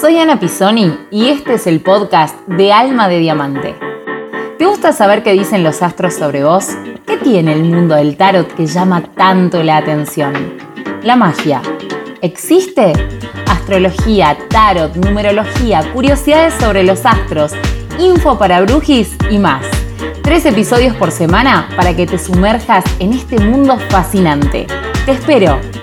Soy Ana Pisoni y este es el podcast de Alma de Diamante. ¿Te gusta saber qué dicen los astros sobre vos? ¿Qué tiene el mundo del tarot que llama tanto la atención? La magia. ¿Existe? Astrología, tarot, numerología, curiosidades sobre los astros, info para brujis y más. Tres episodios por semana para que te sumerjas en este mundo fascinante. Te espero.